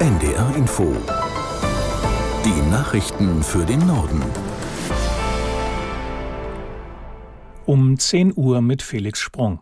NDR Info. Die Nachrichten für den Norden. Um 10 Uhr mit Felix Sprung.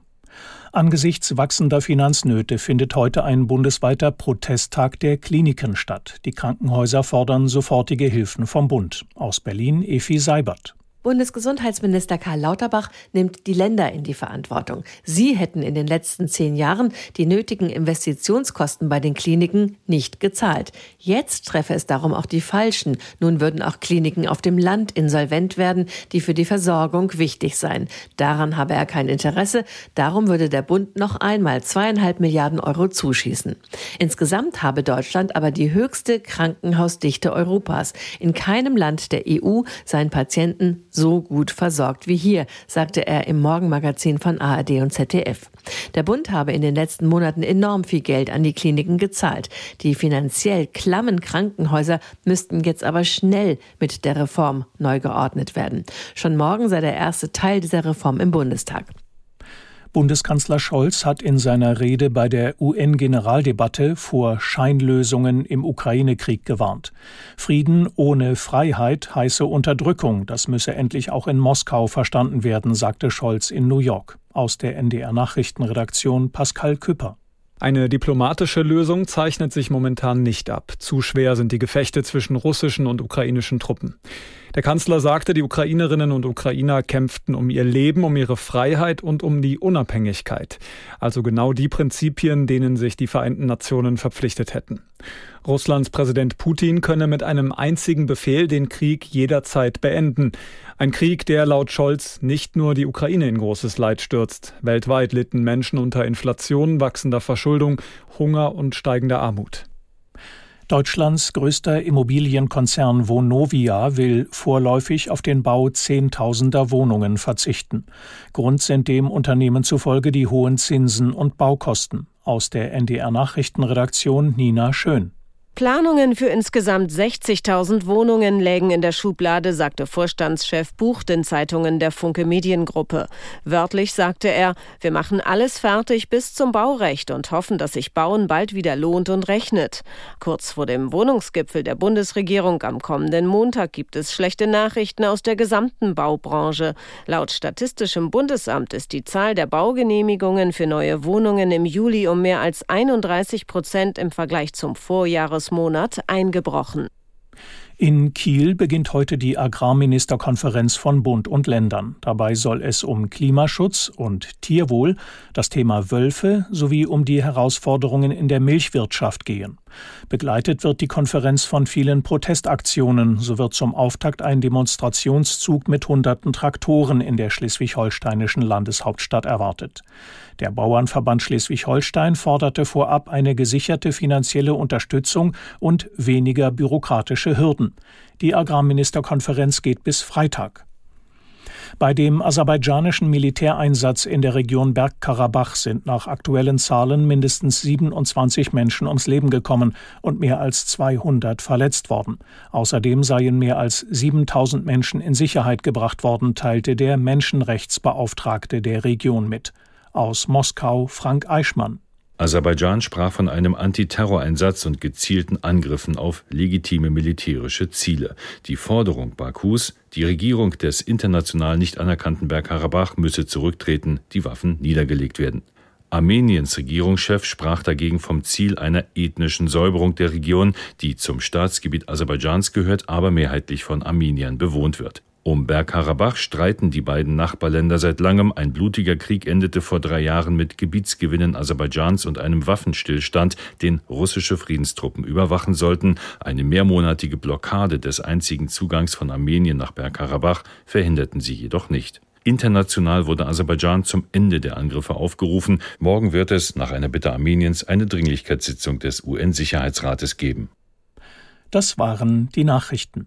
Angesichts wachsender Finanznöte findet heute ein bundesweiter Protesttag der Kliniken statt. Die Krankenhäuser fordern sofortige Hilfen vom Bund. Aus Berlin Efi Seibert. Bundesgesundheitsminister Karl Lauterbach nimmt die Länder in die Verantwortung. Sie hätten in den letzten zehn Jahren die nötigen Investitionskosten bei den Kliniken nicht gezahlt. Jetzt treffe es darum auch die Falschen. Nun würden auch Kliniken auf dem Land insolvent werden, die für die Versorgung wichtig seien. Daran habe er kein Interesse. Darum würde der Bund noch einmal zweieinhalb Milliarden Euro zuschießen. Insgesamt habe Deutschland aber die höchste Krankenhausdichte Europas. In keinem Land der EU seien Patienten so gut versorgt wie hier, sagte er im Morgenmagazin von ARD und ZDF. Der Bund habe in den letzten Monaten enorm viel Geld an die Kliniken gezahlt. Die finanziell klammen Krankenhäuser müssten jetzt aber schnell mit der Reform neu geordnet werden. Schon morgen sei der erste Teil dieser Reform im Bundestag. Bundeskanzler Scholz hat in seiner Rede bei der UN-Generaldebatte vor Scheinlösungen im Ukraine-Krieg gewarnt. Frieden ohne Freiheit heiße Unterdrückung. Das müsse endlich auch in Moskau verstanden werden, sagte Scholz in New York. Aus der NDR-Nachrichtenredaktion Pascal Küpper. Eine diplomatische Lösung zeichnet sich momentan nicht ab. Zu schwer sind die Gefechte zwischen russischen und ukrainischen Truppen. Der Kanzler sagte, die Ukrainerinnen und Ukrainer kämpften um ihr Leben, um ihre Freiheit und um die Unabhängigkeit. Also genau die Prinzipien, denen sich die Vereinten Nationen verpflichtet hätten. Russlands Präsident Putin könne mit einem einzigen Befehl den Krieg jederzeit beenden. Ein Krieg, der laut Scholz nicht nur die Ukraine in großes Leid stürzt. Weltweit litten Menschen unter Inflation, wachsender Verschuldung, Hunger und steigender Armut. Deutschlands größter Immobilienkonzern Vonovia will vorläufig auf den Bau Zehntausender Wohnungen verzichten. Grund sind dem Unternehmen zufolge die hohen Zinsen und Baukosten. Aus der NDR Nachrichtenredaktion Nina Schön. Planungen für insgesamt 60.000 Wohnungen lägen in der Schublade, sagte Vorstandschef Buch den Zeitungen der Funke Mediengruppe. Wörtlich sagte er, wir machen alles fertig bis zum Baurecht und hoffen, dass sich Bauen bald wieder lohnt und rechnet. Kurz vor dem Wohnungsgipfel der Bundesregierung am kommenden Montag gibt es schlechte Nachrichten aus der gesamten Baubranche. Laut Statistischem Bundesamt ist die Zahl der Baugenehmigungen für neue Wohnungen im Juli um mehr als 31 Prozent im Vergleich zum Vorjahres Jahresmonat eingebrochen. In Kiel beginnt heute die Agrarministerkonferenz von Bund und Ländern. Dabei soll es um Klimaschutz und Tierwohl, das Thema Wölfe sowie um die Herausforderungen in der Milchwirtschaft gehen. Begleitet wird die Konferenz von vielen Protestaktionen. So wird zum Auftakt ein Demonstrationszug mit hunderten Traktoren in der schleswig-holsteinischen Landeshauptstadt erwartet. Der Bauernverband Schleswig-Holstein forderte vorab eine gesicherte finanzielle Unterstützung und weniger bürokratische Hürden. Die Agrarministerkonferenz geht bis Freitag. Bei dem aserbaidschanischen Militäreinsatz in der Region Bergkarabach sind nach aktuellen Zahlen mindestens 27 Menschen ums Leben gekommen und mehr als 200 verletzt worden. Außerdem seien mehr als 7000 Menschen in Sicherheit gebracht worden, teilte der Menschenrechtsbeauftragte der Region mit. Aus Moskau Frank Eichmann. Aserbaidschan sprach von einem Antiterroreinsatz und gezielten Angriffen auf legitime militärische Ziele. Die Forderung Bakus, die Regierung des international nicht anerkannten Bergkarabach müsse zurücktreten, die Waffen niedergelegt werden. Armeniens Regierungschef sprach dagegen vom Ziel einer ethnischen Säuberung der Region, die zum Staatsgebiet Aserbaidschans gehört, aber mehrheitlich von Armeniern bewohnt wird. Um Bergkarabach streiten die beiden Nachbarländer seit langem. Ein blutiger Krieg endete vor drei Jahren mit Gebietsgewinnen Aserbaidschans und einem Waffenstillstand, den russische Friedenstruppen überwachen sollten. Eine mehrmonatige Blockade des einzigen Zugangs von Armenien nach Bergkarabach verhinderten sie jedoch nicht. International wurde Aserbaidschan zum Ende der Angriffe aufgerufen. Morgen wird es, nach einer Bitte Armeniens, eine Dringlichkeitssitzung des UN-Sicherheitsrates geben. Das waren die Nachrichten.